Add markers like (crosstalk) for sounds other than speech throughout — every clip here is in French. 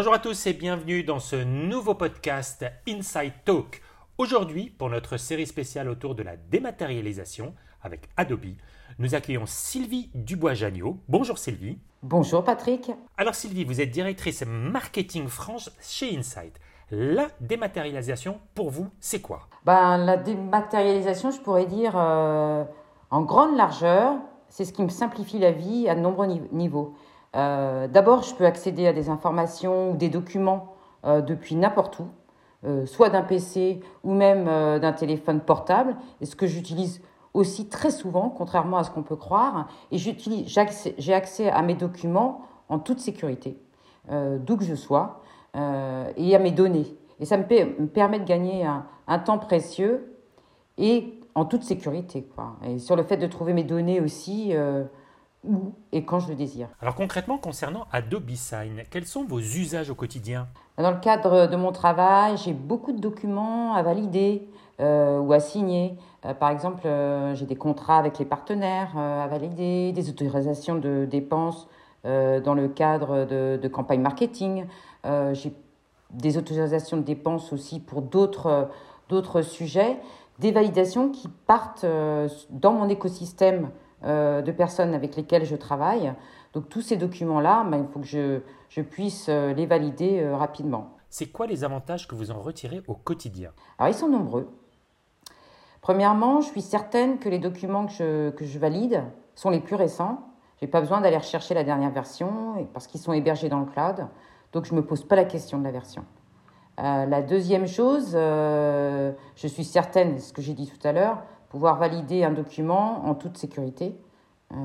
Bonjour à tous et bienvenue dans ce nouveau podcast Inside Talk. Aujourd'hui, pour notre série spéciale autour de la dématérialisation avec Adobe, nous accueillons Sylvie Dubois-Jagnot. Bonjour Sylvie. Bonjour Patrick. Alors Sylvie, vous êtes directrice marketing France chez Insight. La dématérialisation, pour vous, c'est quoi? Ben, La dématérialisation, je pourrais dire euh, en grande largeur, c'est ce qui me simplifie la vie à de nombreux niveaux. Euh, d'abord, je peux accéder à des informations ou des documents euh, depuis n'importe où, soit d'un PC ou même d'un téléphone portable, et ce que j'utilise aussi très souvent, contrairement à ce qu'on peut croire, et j'ai accès à mes documents en toute sécurité, d'où que je sois. Euh, et à mes données. Et ça me, permet de gagner un, temps précieux et en toute sécurité. Quoi. Et sur le fait de trouver mes données aussi euh, où et quand je le désire. Alors concrètement, concernant Adobe Sign, quels sont vos usages au quotidien? Dans le cadre de mon travail, j'ai beaucoup de documents à valider euh, ou à signer. par exemple, j'ai des contrats avec les partenaires à valider, des autorisations de dépenses dans le cadre de, de campagnes marketing. Euh, j'ai des autorisations de dépenses aussi pour d'autres d'autres sujets, des validations qui partent euh, dans mon écosystème euh, de personnes avec lesquelles je travaille. Donc tous ces documents-là, ben, il faut que je, je puisse les valider rapidement. C'est quoi les avantages que vous en retirez au quotidien? Alors ils sont nombreux. Premièrement, je suis certaine que les documents que je, que je valide sont les plus récents. Je n'ai pas besoin d'aller rechercher la dernière version parce qu'ils sont hébergés dans le cloud. Donc je ne me pose pas la question de la version. Euh, la deuxième chose, euh, je suis certaine, ce que j'ai dit tout à l'heure, pouvoir valider un document en toute sécurité, euh,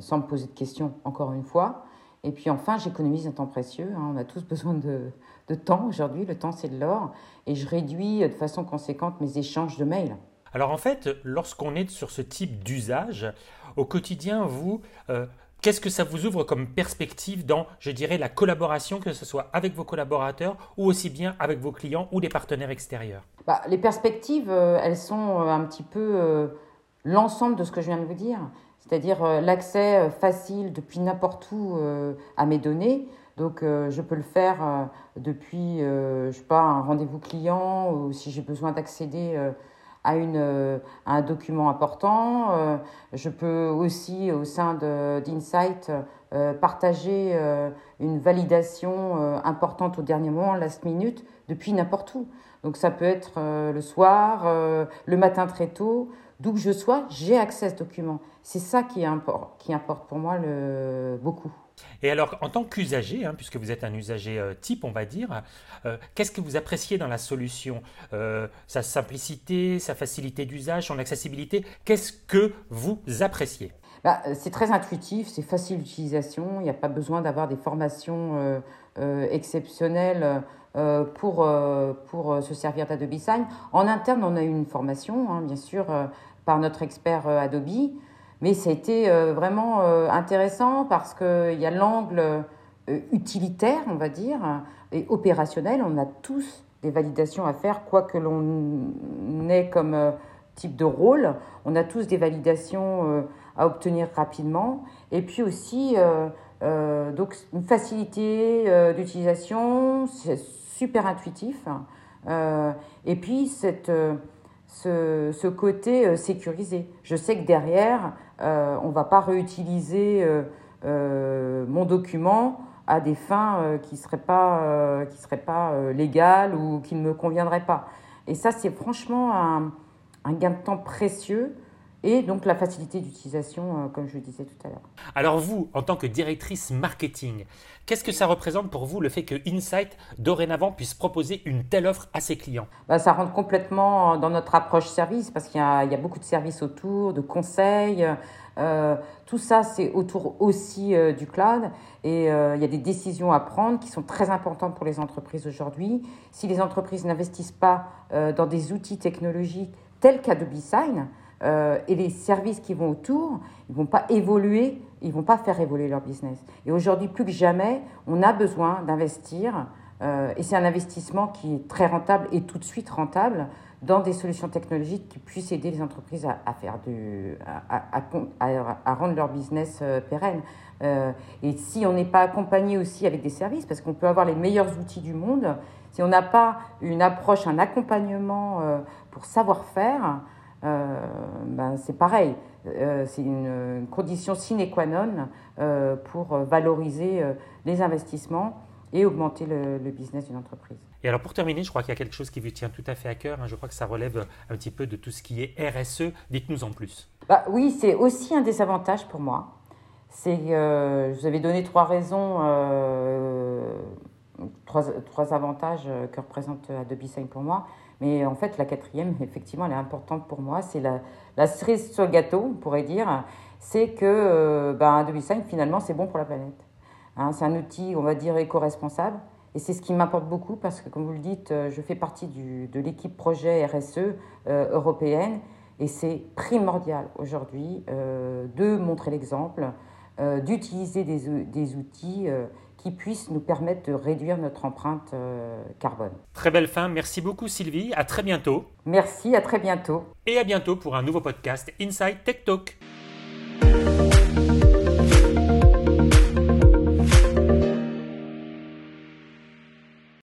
sans me poser de questions, encore une fois. Et puis enfin, j'économise un temps précieux. Hein. on a tous (laughs) besoin de, de temps aujourd'hui. Le temps, c'est de l'or. Et je réduis de façon conséquente mes échanges de mails. Alors en fait, lorsqu'on est sur ce type d'usage, au quotidien, vous, Qu'est-ce que ça vous ouvre comme perspective dans, je dirais, la collaboration, que ce soit avec vos collaborateurs ou aussi bien avec vos clients ou des partenaires extérieurs? Bah, Les perspectives, euh, elles sont euh, un petit peu euh, l'ensemble de ce que je viens de vous dire, c'est-à-dire l'accès facile depuis n'importe où à mes données. Donc, je peux le faire depuis, je sais pas, un rendez-vous client ou si j'ai besoin d'accéder à, une, euh, un document important. Euh, je peux aussi, au sein d'Insight, euh, partager une validation importante au dernier moment, last minute, depuis n'importe où. Donc ça peut être le soir, le matin très tôt, d'où que je sois, j'ai accès à ce document. C'est ça qui importe, qui importe pour moi le, beaucoup. Et alors, en tant qu'usager, hein, puisque vous êtes un usager euh, type, on va dire, euh, qu'est-ce que vous appréciez dans la solution? Euh, Sa simplicité, sa facilité d'usage, son accessibilité Qu'est-ce que vous appréciez? Bah, C'est très intuitif, c'est facile d'utilisation, il n'y a pas besoin d'avoir des formations exceptionnelles pour, pour se servir d'Adobe Sign. En interne, on a eu une formation, hein, bien sûr, par notre expert Adobe. Mais ça a été euh, vraiment euh, intéressant parce qu'il y a l'angle euh, utilitaire, on va dire, et opérationnel. On a tous des validations à faire, quoi que l'on ait comme type de rôle. On a tous des validations à obtenir rapidement. Et puis aussi, donc une facilité d'utilisation, c'est super intuitif. et puis cette ce, ce, côté sécurisé. Je sais que derrière, euh, on ne va pas réutiliser euh, euh, mon document à des fins qui ne seraient pas, qui seraient pas légales ou qui ne me conviendraient pas. Et ça, c'est franchement un, un gain de temps précieux et donc la facilité d'utilisation, comme je le disais tout à l'heure. Alors vous, en tant que directrice marketing, qu'est-ce que ça représente pour vous le fait que Insight, dorénavant, puisse proposer une telle offre à ses clients? Bah, Ça rentre complètement dans notre approche service, parce qu'il y, a beaucoup de services autour, de conseils. Euh, tout ça, c'est autour aussi euh, du cloud. Et euh, il y a des décisions à prendre qui sont très importantes pour les entreprises aujourd'hui. Si les entreprises n'investissent pas dans des outils technologiques tels qu'Adobe Sign, euh, et les services qui vont autour, ils vont pas évoluer, ils vont pas faire évoluer leur business. Et aujourd'hui, plus que jamais, on a besoin d'investir, euh, et c'est un investissement qui est très rentable et tout de suite rentable dans des solutions technologiques qui puissent aider les entreprises à, faire du, à, à, rendre leur business euh, pérenne. Et si on n'est pas accompagné aussi avec des services, parce qu'on peut avoir les meilleurs outils du monde, si on n'a pas une approche, un accompagnement pour savoir faire, ben c'est pareil. c'est une, condition sine qua non pour valoriser les investissements et augmenter le, business d'une entreprise. Et alors pour terminer, je crois qu'il y a quelque chose qui vous tient tout à fait à cœur. Hein. Je crois que ça relève un petit peu de tout ce qui est RSE. Dites-nous en plus. Bah, oui, c'est aussi un des avantages pour moi. C'est, euh, je vous avais donné trois raisons, euh, trois, avantages que représente Adobe Sign pour moi. Mais en fait, la quatrième, (laughs) effectivement, elle est importante pour moi. C'est la, la cerise sur le gâteau, on pourrait dire. C'est que euh, bah, Adobe Sign, finalement, c'est bon pour la planète. Hein, c'est un outil, on va dire, éco-responsable. Et c'est ce qui m'importe beaucoup parce que, comme vous le dites, euh, je fais partie de l'équipe projet RSE euh, européenne et c'est primordial aujourd'hui euh, de montrer l'exemple, d'utiliser des, des, outils qui puissent nous permettre de réduire notre empreinte carbone. Très belle fin. Merci beaucoup Sylvie. À très bientôt. Merci, à très bientôt. Et à bientôt pour un nouveau podcast Inside Tech Talk.